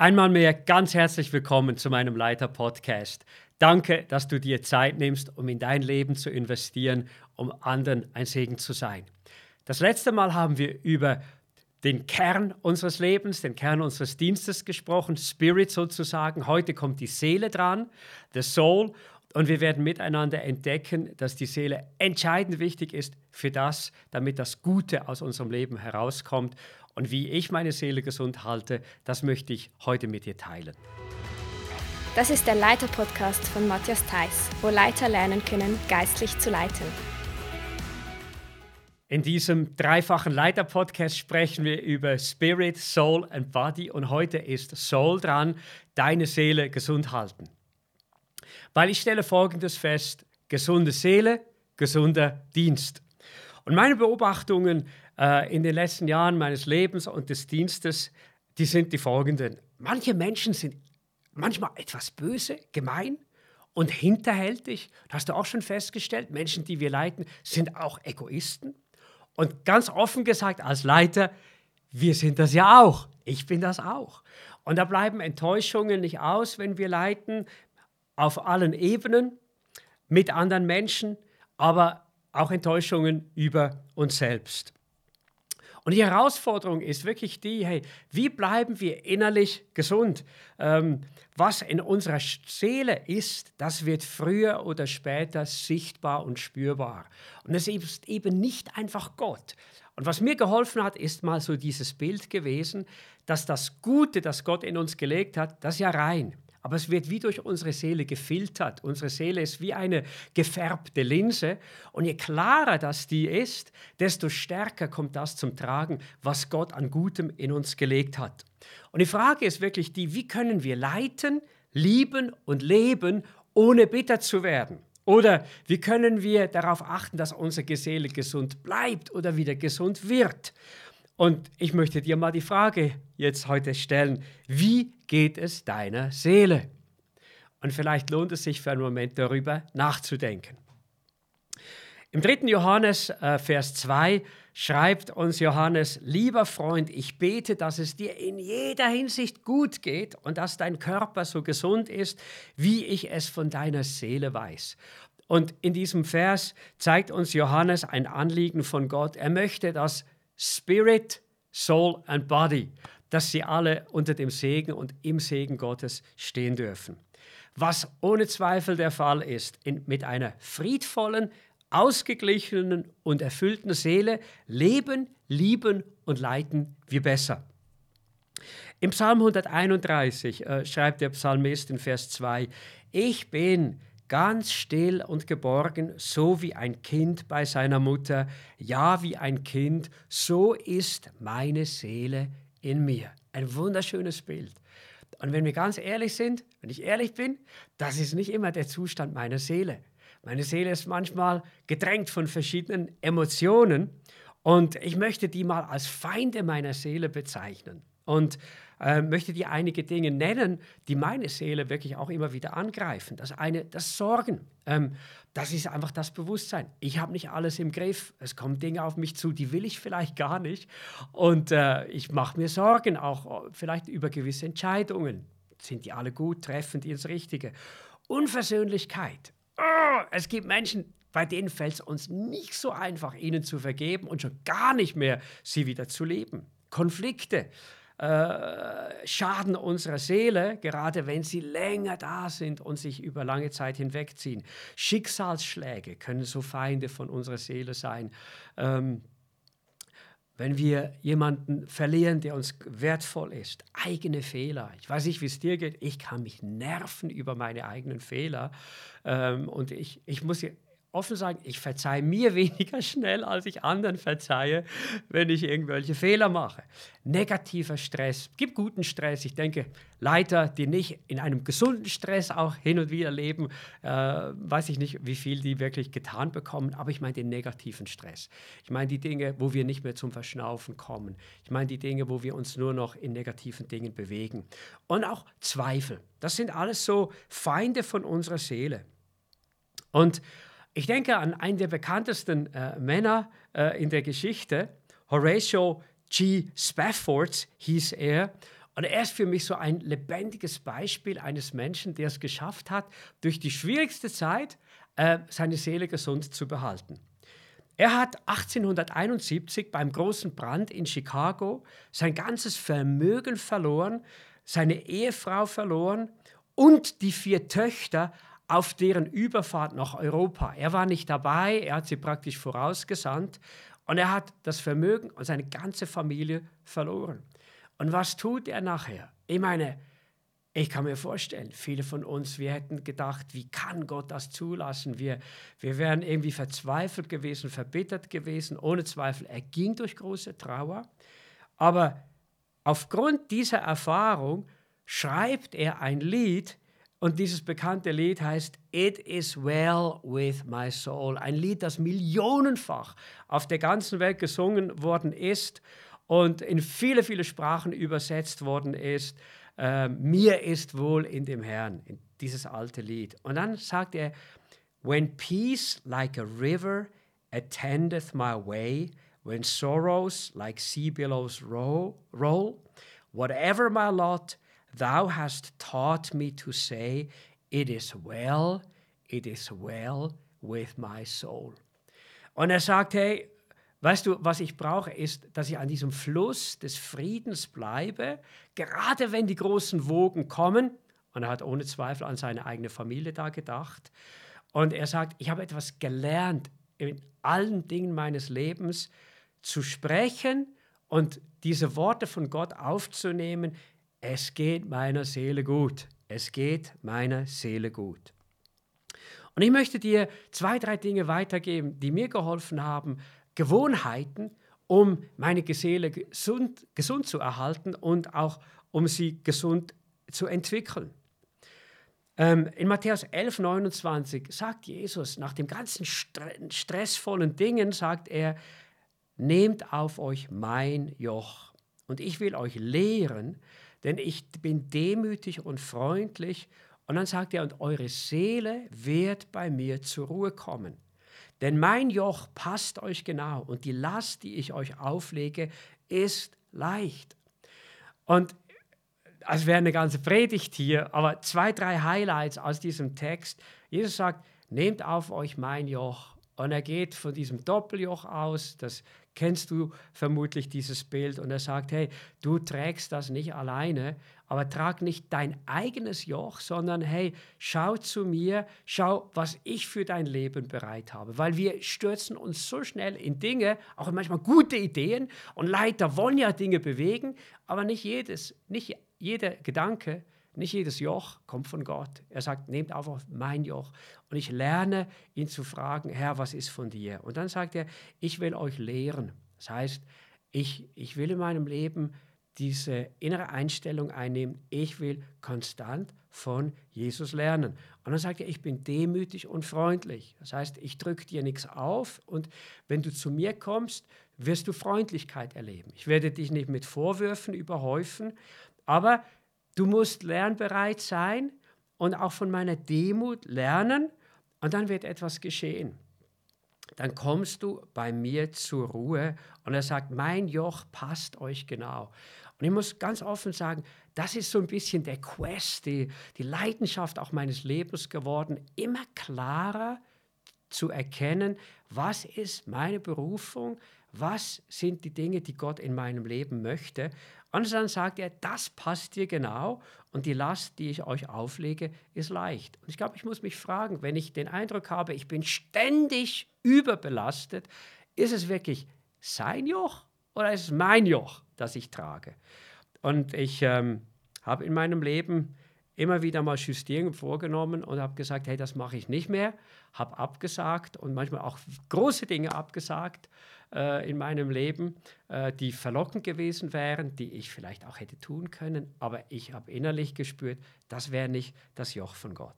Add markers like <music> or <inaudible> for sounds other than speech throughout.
Einmal mehr ganz herzlich willkommen zu meinem Leiter-Podcast. Danke, dass du dir Zeit nimmst, um in dein Leben zu investieren, um anderen ein Segen zu sein. Das letzte Mal haben wir über den Kern unseres Lebens, den Kern unseres Dienstes gesprochen, Spirit sozusagen. Heute kommt die Seele dran, the Soul. Und wir werden miteinander entdecken, dass die Seele entscheidend wichtig ist für das, damit das Gute aus unserem Leben herauskommt. Und wie ich meine Seele gesund halte, das möchte ich heute mit dir teilen. Das ist der Leiter-Podcast von Matthias Theiss, wo Leiter lernen können, geistlich zu leiten. In diesem dreifachen Leiter-Podcast sprechen wir über Spirit, Soul und Body und heute ist Soul dran, deine Seele gesund halten. Weil ich stelle Folgendes fest, gesunde Seele, gesunder Dienst. Und meine Beobachtungen äh, in den letzten Jahren meines Lebens und des Dienstes, die sind die folgenden. Manche Menschen sind manchmal etwas böse, gemein und hinterhältig. Das hast du auch schon festgestellt. Menschen, die wir leiten, sind auch Egoisten. Und ganz offen gesagt, als Leiter, wir sind das ja auch. Ich bin das auch. Und da bleiben Enttäuschungen nicht aus, wenn wir leiten, auf allen Ebenen, mit anderen Menschen, aber auch Enttäuschungen über uns selbst. Und die Herausforderung ist wirklich die, hey, wie bleiben wir innerlich gesund? Ähm, was in unserer Seele ist, das wird früher oder später sichtbar und spürbar. Und es ist eben nicht einfach Gott. Und was mir geholfen hat, ist mal so dieses Bild gewesen, dass das Gute, das Gott in uns gelegt hat, das ist ja rein aber es wird wie durch unsere Seele gefiltert. Unsere Seele ist wie eine gefärbte Linse und je klarer das die ist, desto stärker kommt das zum Tragen, was Gott an Gutem in uns gelegt hat. Und die Frage ist wirklich die, wie können wir leiten, lieben und leben, ohne bitter zu werden? Oder wie können wir darauf achten, dass unsere Seele gesund bleibt oder wieder gesund wird? Und ich möchte dir mal die Frage jetzt heute stellen, wie geht es deiner Seele? Und vielleicht lohnt es sich für einen Moment darüber nachzudenken. Im 3. Johannes, äh, Vers 2, schreibt uns Johannes, lieber Freund, ich bete, dass es dir in jeder Hinsicht gut geht und dass dein Körper so gesund ist, wie ich es von deiner Seele weiß. Und in diesem Vers zeigt uns Johannes ein Anliegen von Gott. Er möchte, dass Spirit, Soul and Body, dass sie alle unter dem Segen und im Segen Gottes stehen dürfen. Was ohne Zweifel der Fall ist, in, mit einer friedvollen, ausgeglichenen und erfüllten Seele leben, lieben und leiten wir besser. Im Psalm 131 äh, schreibt der Psalmist in Vers 2, Ich bin ganz still und geborgen, so wie ein Kind bei seiner Mutter, ja wie ein Kind, so ist meine Seele in mir. Ein wunderschönes Bild. Und wenn wir ganz ehrlich sind, wenn ich ehrlich bin, das ist nicht immer der Zustand meiner Seele. Meine Seele ist manchmal gedrängt von verschiedenen Emotionen und ich möchte die mal als Feinde meiner Seele bezeichnen. Und äh, möchte dir einige Dinge nennen, die meine Seele wirklich auch immer wieder angreifen. Das eine, das Sorgen. Ähm, das ist einfach das Bewusstsein. Ich habe nicht alles im Griff. Es kommen Dinge auf mich zu, die will ich vielleicht gar nicht. Und äh, ich mache mir Sorgen, auch äh, vielleicht über gewisse Entscheidungen. Sind die alle gut? Treffen die ins Richtige? Unversöhnlichkeit. Oh, es gibt Menschen, bei denen fällt es uns nicht so einfach, ihnen zu vergeben und schon gar nicht mehr, sie wieder zu leben. Konflikte äh, schaden unserer Seele, gerade wenn sie länger da sind und sich über lange Zeit hinwegziehen. Schicksalsschläge können so Feinde von unserer Seele sein. Ähm, wenn wir jemanden verlieren, der uns wertvoll ist, eigene Fehler. Ich weiß nicht, wie es dir geht. Ich kann mich nerven über meine eigenen Fehler. Ähm, und ich, ich muss offen sagen, ich verzeihe mir <laughs> weniger schnell, als ich anderen verzeihe, wenn ich irgendwelche Fehler mache. Negativer Stress, gibt guten Stress. Ich denke, Leiter, die nicht in einem gesunden Stress auch hin und wieder leben, äh, weiß ich nicht, wie viel die wirklich getan bekommen, aber ich meine den negativen Stress. Ich meine die Dinge, wo wir nicht mehr zum Verschnaufen kommen. Ich meine die Dinge, wo wir uns nur noch in negativen Dingen bewegen. Und auch Zweifel. Das sind alles so Feinde von unserer Seele. Und ich denke an einen der bekanntesten äh, Männer äh, in der Geschichte, Horatio G. Spafford hieß er. Und er ist für mich so ein lebendiges Beispiel eines Menschen, der es geschafft hat, durch die schwierigste Zeit äh, seine Seele gesund zu behalten. Er hat 1871 beim großen Brand in Chicago sein ganzes Vermögen verloren, seine Ehefrau verloren und die vier Töchter auf deren Überfahrt nach Europa. Er war nicht dabei, er hat sie praktisch vorausgesandt und er hat das Vermögen und seine ganze Familie verloren. Und was tut er nachher? Ich meine, ich kann mir vorstellen, viele von uns, wir hätten gedacht, wie kann Gott das zulassen? Wir, wir wären irgendwie verzweifelt gewesen, verbittert gewesen. Ohne Zweifel, er ging durch große Trauer. Aber aufgrund dieser Erfahrung schreibt er ein Lied, und dieses bekannte Lied heißt It is well with my soul. Ein Lied, das millionenfach auf der ganzen Welt gesungen worden ist und in viele, viele Sprachen übersetzt worden ist. Äh, Mir ist wohl in dem Herrn, in dieses alte Lied. Und dann sagt er, When peace like a river attendeth my way, when sorrows like sea billows roll, roll whatever my lot, thou hast taught me to say, It is well, it is well with my soul. Und er sagt, hey, Weißt du, was ich brauche, ist, dass ich an diesem Fluss des Friedens bleibe, gerade wenn die großen Wogen kommen. Und er hat ohne Zweifel an seine eigene Familie da gedacht. Und er sagt, ich habe etwas gelernt, in allen Dingen meines Lebens zu sprechen und diese Worte von Gott aufzunehmen. Es geht meiner Seele gut. Es geht meiner Seele gut. Und ich möchte dir zwei, drei Dinge weitergeben, die mir geholfen haben, Gewohnheiten, um meine Seele gesund, gesund zu erhalten und auch um sie gesund zu entwickeln. Ähm, in Matthäus 11, 29 sagt Jesus, nach dem ganzen stressvollen Dingen, sagt er, nehmt auf euch mein Joch und ich will euch lehren, denn ich bin demütig und freundlich. Und dann sagt er, und eure Seele wird bei mir zur Ruhe kommen. Denn mein Joch passt euch genau und die Last, die ich euch auflege, ist leicht. Und es wäre eine ganze Predigt hier, aber zwei, drei Highlights aus diesem Text. Jesus sagt, nehmt auf euch mein Joch. Und er geht von diesem Doppeljoch aus, das kennst du vermutlich dieses Bild, und er sagt, hey, du trägst das nicht alleine, aber trag nicht dein eigenes Joch, sondern hey, schau zu mir, schau, was ich für dein Leben bereit habe. Weil wir stürzen uns so schnell in Dinge, auch manchmal gute Ideen und Leiter wollen ja Dinge bewegen, aber nicht jedes, nicht jeder Gedanke, nicht jedes Joch kommt von Gott. Er sagt, nehmt auf mein Joch. Und ich lerne ihn zu fragen, Herr, was ist von dir? Und dann sagt er, ich will euch lehren. Das heißt, ich, ich will in meinem Leben diese innere Einstellung einnehmen, ich will konstant von Jesus lernen. Und dann sagt er, ich bin demütig und freundlich. Das heißt, ich drücke dir nichts auf und wenn du zu mir kommst, wirst du Freundlichkeit erleben. Ich werde dich nicht mit Vorwürfen überhäufen, aber du musst lernbereit sein und auch von meiner Demut lernen und dann wird etwas geschehen. Dann kommst du bei mir zur Ruhe und er sagt, mein Joch passt euch genau. Und ich muss ganz offen sagen, das ist so ein bisschen der Quest, die, die Leidenschaft auch meines Lebens geworden, immer klarer zu erkennen, was ist meine Berufung, was sind die Dinge, die Gott in meinem Leben möchte. Und dann sagt er, das passt dir genau und die Last, die ich euch auflege, ist leicht. Und ich glaube, ich muss mich fragen, wenn ich den Eindruck habe, ich bin ständig überbelastet, ist es wirklich sein Joch oder ist es mein Joch? das ich trage. Und ich ähm, habe in meinem Leben immer wieder mal Justierungen vorgenommen und habe gesagt, hey, das mache ich nicht mehr, habe abgesagt und manchmal auch große Dinge abgesagt äh, in meinem Leben, äh, die verlockend gewesen wären, die ich vielleicht auch hätte tun können, aber ich habe innerlich gespürt, das wäre nicht das Joch von Gott.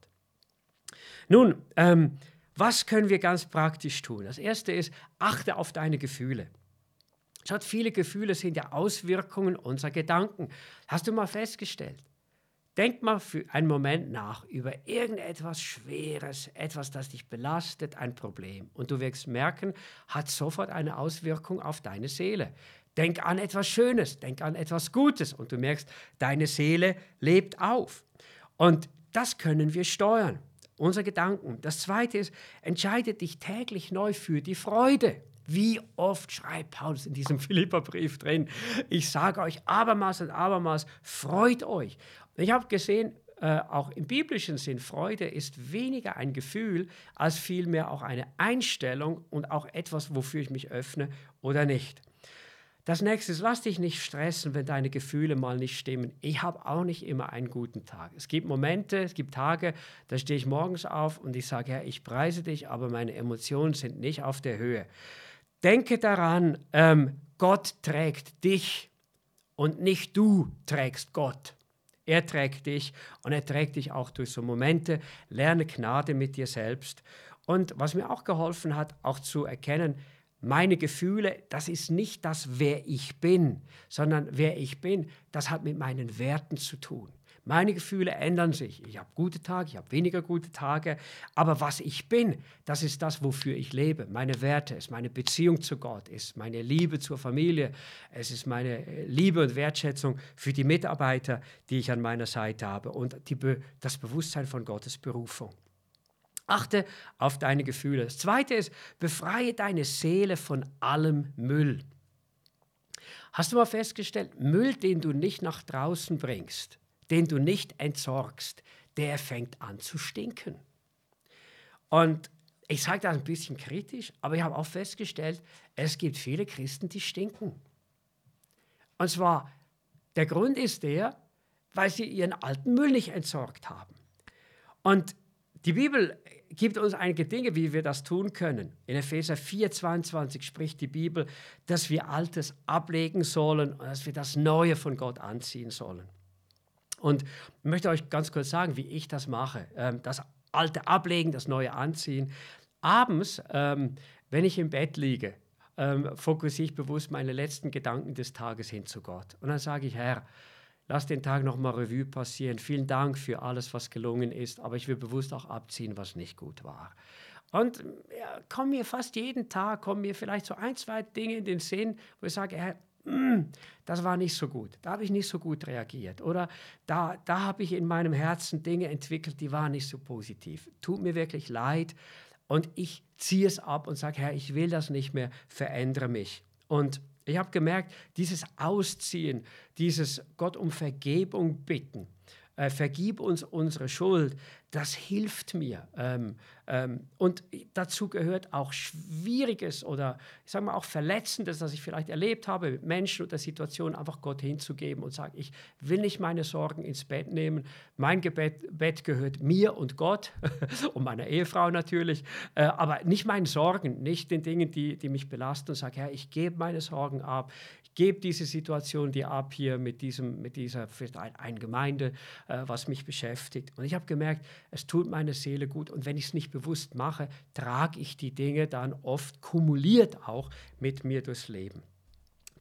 Nun, ähm, was können wir ganz praktisch tun? Das Erste ist, achte auf deine Gefühle. Schaut, viele Gefühle sind ja Auswirkungen unserer Gedanken. Hast du mal festgestellt? Denk mal für einen Moment nach über irgendetwas Schweres, etwas, das dich belastet, ein Problem. Und du wirst merken, hat sofort eine Auswirkung auf deine Seele. Denk an etwas Schönes, denk an etwas Gutes und du merkst, deine Seele lebt auf. Und das können wir steuern, unsere Gedanken. Das Zweite ist, entscheide dich täglich neu für die Freude. Wie oft schreibt Paulus in diesem <laughs> Philipperbrief drin, ich sage euch abermaß und abermaß, freut euch. Ich habe gesehen, äh, auch im biblischen Sinn, Freude ist weniger ein Gefühl, als vielmehr auch eine Einstellung und auch etwas, wofür ich mich öffne oder nicht. Das nächste ist, lass dich nicht stressen, wenn deine Gefühle mal nicht stimmen. Ich habe auch nicht immer einen guten Tag. Es gibt Momente, es gibt Tage, da stehe ich morgens auf und ich sage, ja, ich preise dich, aber meine Emotionen sind nicht auf der Höhe. Denke daran, ähm, Gott trägt dich und nicht du trägst Gott. Er trägt dich und er trägt dich auch durch so Momente. Lerne Gnade mit dir selbst. Und was mir auch geholfen hat, auch zu erkennen, meine Gefühle, das ist nicht das, wer ich bin, sondern wer ich bin, das hat mit meinen Werten zu tun. Meine Gefühle ändern sich. Ich habe gute Tage, ich habe weniger gute Tage. Aber was ich bin, das ist das, wofür ich lebe. Meine Werte, ist meine Beziehung zu Gott, ist meine Liebe zur Familie, es ist meine äh, Liebe und Wertschätzung für die Mitarbeiter, die ich an meiner Seite habe und die, das Bewusstsein von Gottes Berufung. Achte auf deine Gefühle. Das Zweite ist, befreie deine Seele von allem Müll. Hast du mal festgestellt, Müll, den du nicht nach draußen bringst, den du nicht entsorgst, der fängt an zu stinken. Und ich sage das ein bisschen kritisch, aber ich habe auch festgestellt, es gibt viele Christen, die stinken. Und zwar, der Grund ist der, weil sie ihren alten Müll nicht entsorgt haben. Und die Bibel gibt uns einige Dinge, wie wir das tun können. In Epheser 4, 22 spricht die Bibel, dass wir Altes ablegen sollen und dass wir das Neue von Gott anziehen sollen. Und möchte euch ganz kurz sagen, wie ich das mache. Ähm, das Alte ablegen, das Neue anziehen. Abends, ähm, wenn ich im Bett liege, ähm, fokussiere ich bewusst meine letzten Gedanken des Tages hin zu Gott. Und dann sage ich, Herr, lass den Tag nochmal Revue passieren. Vielen Dank für alles, was gelungen ist, aber ich will bewusst auch abziehen, was nicht gut war. Und ja, kommen mir fast jeden Tag, kommen mir vielleicht so ein, zwei Dinge in den Sinn, wo ich sage, Herr, das war nicht so gut, da habe ich nicht so gut reagiert oder da, da habe ich in meinem Herzen Dinge entwickelt, die waren nicht so positiv. Tut mir wirklich leid und ich ziehe es ab und sage, Herr, ich will das nicht mehr, verändere mich. Und ich habe gemerkt, dieses Ausziehen, dieses Gott um Vergebung bitten, äh, vergib uns unsere Schuld, das hilft mir. Ähm, und dazu gehört auch Schwieriges oder ich sage mal auch Verletzendes, das ich vielleicht erlebt habe mit Menschen oder Situationen, einfach Gott hinzugeben und sagen, ich will nicht meine Sorgen ins Bett nehmen. Mein Gebet, Bett gehört mir und Gott <laughs> und meiner Ehefrau natürlich, äh, aber nicht meinen Sorgen, nicht den Dingen, die, die mich belasten und sage, Herr, ich gebe meine Sorgen ab, ich gebe diese Situation dir ab hier mit, diesem, mit dieser, vielleicht ein Gemeinde, äh, was mich beschäftigt. Und ich habe gemerkt, es tut meine Seele gut. Und wenn ich es nicht bewusst mache, trage ich die Dinge dann oft kumuliert auch mit mir durchs Leben.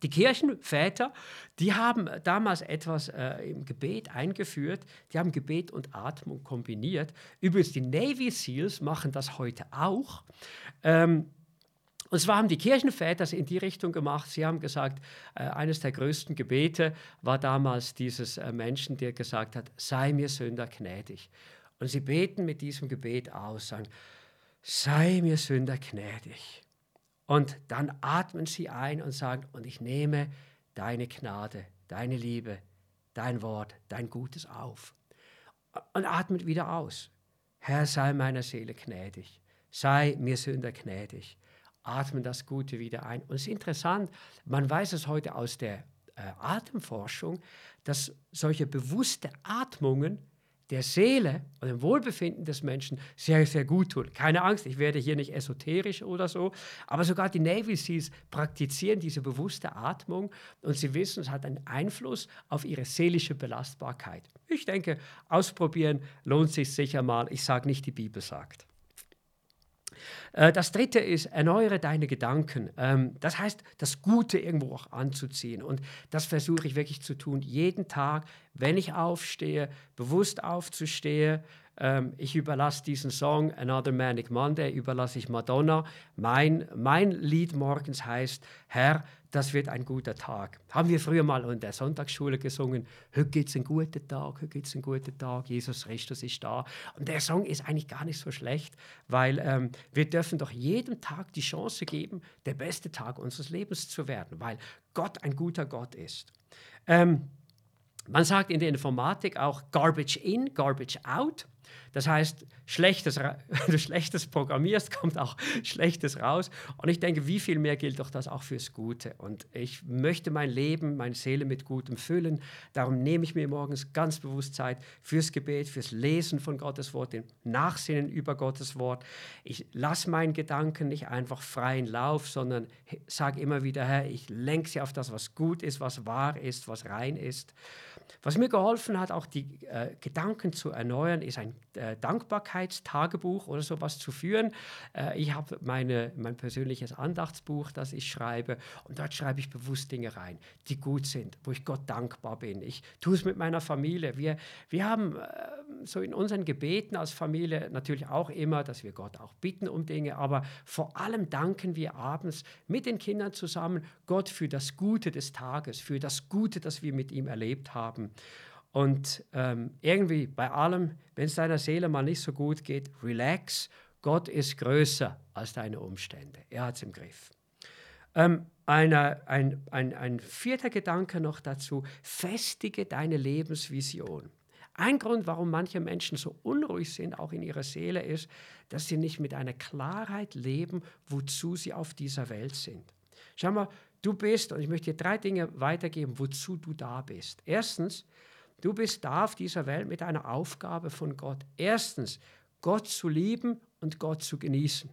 Die Kirchenväter, die haben damals etwas äh, im Gebet eingeführt. Die haben Gebet und Atmung kombiniert. Übrigens, die Navy SEALs machen das heute auch. Ähm, und zwar haben die Kirchenväter es in die Richtung gemacht. Sie haben gesagt, äh, eines der größten Gebete war damals dieses äh, Menschen, der gesagt hat, sei mir Sünder gnädig. Und sie beten mit diesem Gebet aus, sagen, sei mir Sünder gnädig. Und dann atmen sie ein und sagen, und ich nehme deine Gnade, deine Liebe, dein Wort, dein Gutes auf. Und atmet wieder aus. Herr, sei meiner Seele gnädig. Sei mir Sünder gnädig. Atmen das Gute wieder ein. Und es ist interessant, man weiß es heute aus der äh, Atemforschung, dass solche bewusste Atmungen der Seele und dem Wohlbefinden des Menschen sehr, sehr gut tun. Keine Angst, ich werde hier nicht esoterisch oder so, aber sogar die Navy Seals praktizieren diese bewusste Atmung und sie wissen, es hat einen Einfluss auf ihre seelische Belastbarkeit. Ich denke, ausprobieren lohnt sich sicher mal. Ich sage nicht, die Bibel sagt. Äh, das dritte ist, erneuere deine Gedanken. Ähm, das heißt, das Gute irgendwo auch anzuziehen. Und das versuche ich wirklich zu tun, jeden Tag, wenn ich aufstehe, bewusst aufzustehe. Ähm, ich überlasse diesen Song Another Manic Monday, überlasse ich Madonna. Mein, mein Lied morgens heißt, Herr, das wird ein guter Tag. Haben wir früher mal in der Sonntagsschule gesungen, heute gibt es einen guten Tag, heute gibt es einen guten Tag, Jesus Christus ist da. Und der Song ist eigentlich gar nicht so schlecht, weil ähm, wir dürfen doch jedem Tag die Chance geben, der beste Tag unseres Lebens zu werden, weil Gott ein guter Gott ist. Ähm, man sagt in der Informatik auch Garbage in, Garbage out. Das heißt, Schlechtes, <laughs> wenn du Schlechtes programmierst, kommt auch <laughs> Schlechtes raus. Und ich denke, wie viel mehr gilt doch das auch fürs Gute. Und ich möchte mein Leben, meine Seele mit Gutem füllen. Darum nehme ich mir morgens ganz bewusst Zeit fürs Gebet, fürs Lesen von Gottes Wort, den Nachsinnen über Gottes Wort. Ich lasse meinen Gedanken nicht einfach freien Lauf, sondern sage immer wieder, Herr, ich lenke sie auf das, was gut ist, was wahr ist, was rein ist. Was mir geholfen hat, auch die äh, Gedanken zu erneuern, ist ein äh, Dankbarkeitstagebuch oder sowas zu führen. Äh, ich habe mein persönliches Andachtsbuch, das ich schreibe, und dort schreibe ich bewusst Dinge rein, die gut sind, wo ich Gott dankbar bin. Ich tue es mit meiner Familie. Wir, wir haben äh, so in unseren Gebeten als Familie natürlich auch immer, dass wir Gott auch bitten um Dinge, aber vor allem danken wir abends mit den Kindern zusammen Gott für das Gute des Tages, für das Gute, das wir mit ihm erlebt haben. Und ähm, irgendwie bei allem, wenn es deiner Seele mal nicht so gut geht, relax. Gott ist größer als deine Umstände. Er hat es im Griff. Ähm, eine, ein, ein, ein vierter Gedanke noch dazu, festige deine Lebensvision. Ein Grund, warum manche Menschen so unruhig sind, auch in ihrer Seele, ist, dass sie nicht mit einer Klarheit leben, wozu sie auf dieser Welt sind. Schau mal, du bist, und ich möchte dir drei Dinge weitergeben, wozu du da bist. Erstens, Du bist da auf dieser Welt mit einer Aufgabe von Gott. Erstens, Gott zu lieben und Gott zu genießen.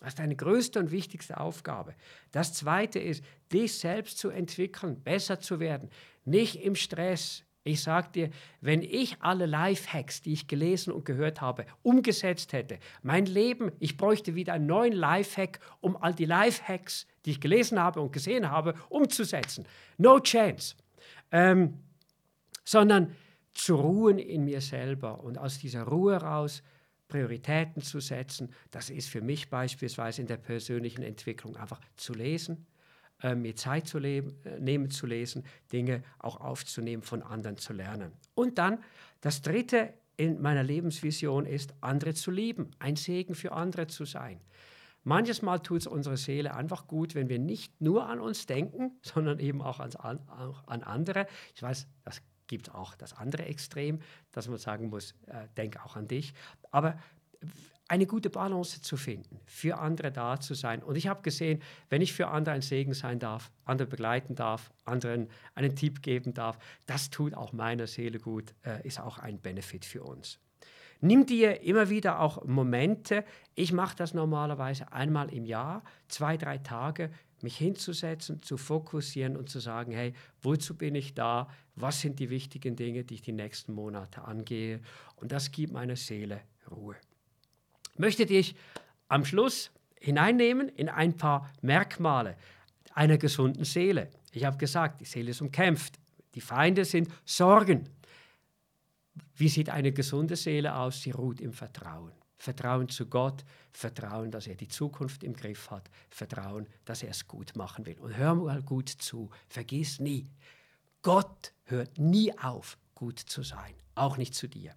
Das ist deine größte und wichtigste Aufgabe. Das zweite ist, dich selbst zu entwickeln, besser zu werden. Nicht im Stress. Ich sage dir, wenn ich alle Lifehacks, die ich gelesen und gehört habe, umgesetzt hätte, mein Leben, ich bräuchte wieder einen neuen Lifehack, um all die Lifehacks, die ich gelesen habe und gesehen habe, umzusetzen. No chance. Ähm, sondern zu ruhen in mir selber und aus dieser Ruhe raus Prioritäten zu setzen. Das ist für mich beispielsweise in der persönlichen Entwicklung einfach zu lesen, äh, mir Zeit zu leben, äh, nehmen zu lesen, Dinge auch aufzunehmen, von anderen zu lernen. Und dann das Dritte in meiner Lebensvision ist, andere zu lieben, ein Segen für andere zu sein. Manches Mal tut es unserer Seele einfach gut, wenn wir nicht nur an uns denken, <laughs> sondern eben auch an, auch an andere. Ich weiß, das gibt auch das andere Extrem, dass man sagen muss, äh, denk auch an dich. Aber eine gute Balance zu finden, für andere da zu sein. Und ich habe gesehen, wenn ich für andere ein Segen sein darf, andere begleiten darf, anderen einen Tipp geben darf, das tut auch meiner Seele gut, äh, ist auch ein Benefit für uns. Nimm dir immer wieder auch Momente, ich mache das normalerweise einmal im Jahr, zwei, drei Tage, mich hinzusetzen, zu fokussieren und zu sagen, hey, wozu bin ich da? Was sind die wichtigen Dinge, die ich die nächsten Monate angehe? Und das gibt meiner Seele Ruhe. Möchte dich am Schluss hineinnehmen in ein paar Merkmale einer gesunden Seele. Ich habe gesagt, die Seele ist umkämpft. Die Feinde sind Sorgen. Wie sieht eine gesunde Seele aus? Sie ruht im Vertrauen. Vertrauen zu Gott, Vertrauen, dass er die Zukunft im Griff hat, Vertrauen, dass er es gut machen will. Und hör mal gut zu, vergiss nie, Gott hört nie auf, gut zu sein, auch nicht zu dir.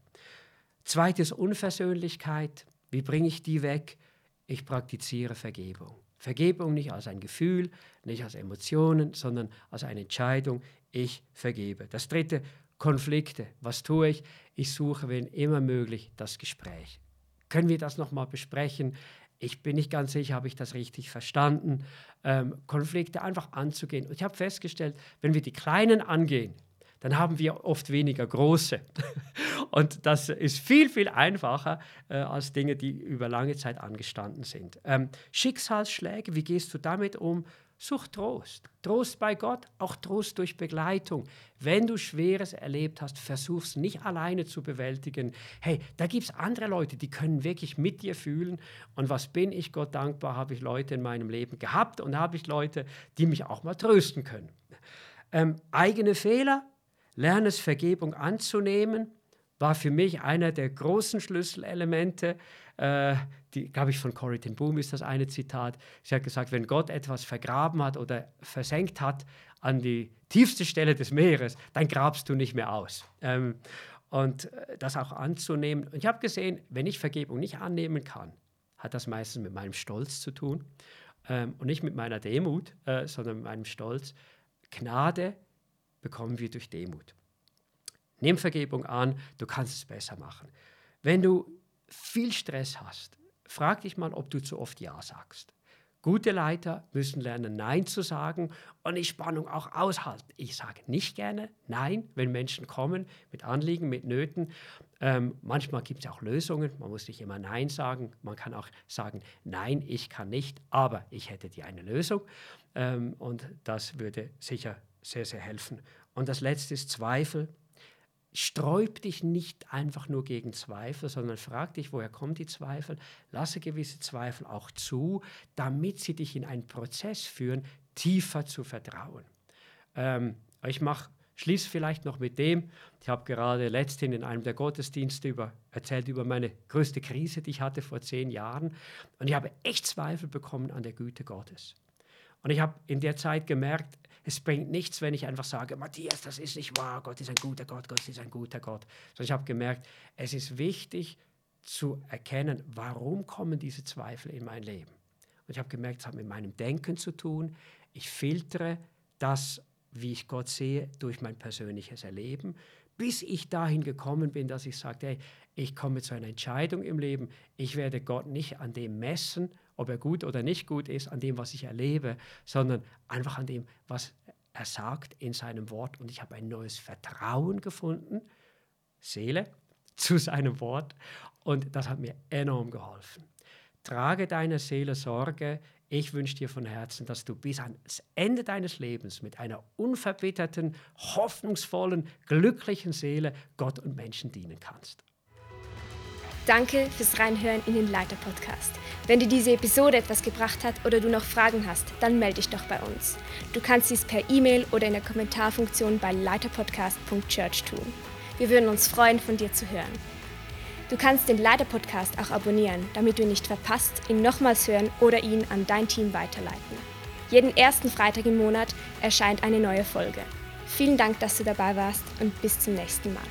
Zweites Unversöhnlichkeit, wie bringe ich die weg? Ich praktiziere Vergebung. Vergebung nicht als ein Gefühl, nicht als Emotionen, sondern als eine Entscheidung. Ich vergebe. Das dritte, Konflikte. Was tue ich? Ich suche, wenn immer möglich, das Gespräch. Können wir das nochmal besprechen? Ich bin nicht ganz sicher, habe ich das richtig verstanden? Ähm, Konflikte einfach anzugehen. Und ich habe festgestellt, wenn wir die kleinen angehen, dann haben wir oft weniger große. <laughs> Und das ist viel, viel einfacher äh, als Dinge, die über lange Zeit angestanden sind. Ähm, Schicksalsschläge, wie gehst du damit um? Such Trost. Trost bei Gott, auch Trost durch Begleitung. Wenn du Schweres erlebt hast, versuch es nicht alleine zu bewältigen. Hey, da gibt es andere Leute, die können wirklich mit dir fühlen. Und was bin ich Gott dankbar, habe ich Leute in meinem Leben gehabt und habe ich Leute, die mich auch mal trösten können. Ähm, eigene Fehler, lerne es, Vergebung anzunehmen war für mich einer der großen Schlüsselelemente. Äh, die, glaube ich, von Corrie ten Boom ist das eine Zitat. Sie hat gesagt, wenn Gott etwas vergraben hat oder versenkt hat an die tiefste Stelle des Meeres, dann grabst du nicht mehr aus. Ähm, und äh, das auch anzunehmen. Und ich habe gesehen, wenn ich Vergebung nicht annehmen kann, hat das meistens mit meinem Stolz zu tun ähm, und nicht mit meiner Demut, äh, sondern mit meinem Stolz. Gnade bekommen wir durch Demut. Nimm Vergebung an, du kannst es besser machen. Wenn du viel Stress hast, frag dich mal, ob du zu oft Ja sagst. Gute Leiter müssen lernen, Nein zu sagen und die Spannung auch aushalten. Ich sage nicht gerne Nein, wenn Menschen kommen mit Anliegen, mit Nöten. Ähm, manchmal gibt es auch Lösungen. Man muss nicht immer Nein sagen. Man kann auch sagen, nein, ich kann nicht, aber ich hätte dir eine Lösung. Ähm, und das würde sicher sehr, sehr helfen. Und das Letzte ist Zweifel. Sträub dich nicht einfach nur gegen Zweifel, sondern frag dich, woher kommen die Zweifel? Lasse gewisse Zweifel auch zu, damit sie dich in einen Prozess führen, tiefer zu vertrauen. Ähm, ich mache schließe vielleicht noch mit dem, ich habe gerade letzthin in einem der Gottesdienste über, erzählt über meine größte Krise, die ich hatte vor zehn Jahren. Und ich habe echt Zweifel bekommen an der Güte Gottes. Und ich habe in der Zeit gemerkt, es bringt nichts, wenn ich einfach sage, Matthias, das ist nicht wahr, Gott ist ein guter Gott, Gott ist ein guter Gott. Sondern ich habe gemerkt, es ist wichtig zu erkennen, warum kommen diese Zweifel in mein Leben. Und ich habe gemerkt, es hat mit meinem Denken zu tun. Ich filtere das, wie ich Gott sehe, durch mein persönliches Erleben, bis ich dahin gekommen bin, dass ich sage, hey, ich komme zu einer Entscheidung im Leben. Ich werde Gott nicht an dem messen, ob er gut oder nicht gut ist, an dem, was ich erlebe, sondern einfach an dem, was er sagt in seinem Wort. Und ich habe ein neues Vertrauen gefunden, Seele, <laughs> zu seinem Wort. Und das hat mir enorm geholfen. Trage deiner Seele Sorge. Ich wünsche dir von Herzen, dass du bis ans Ende deines Lebens mit einer unverbitterten, hoffnungsvollen, glücklichen Seele Gott und Menschen dienen kannst. Danke fürs Reinhören in den Leiter Podcast. Wenn dir diese Episode etwas gebracht hat oder du noch Fragen hast, dann melde dich doch bei uns. Du kannst dies per E-Mail oder in der Kommentarfunktion bei leiterpodcast.church tun. Wir würden uns freuen, von dir zu hören. Du kannst den Leiter Podcast auch abonnieren, damit du ihn nicht verpasst, ihn nochmals hören oder ihn an dein Team weiterleiten. Jeden ersten Freitag im Monat erscheint eine neue Folge. Vielen Dank, dass du dabei warst und bis zum nächsten Mal.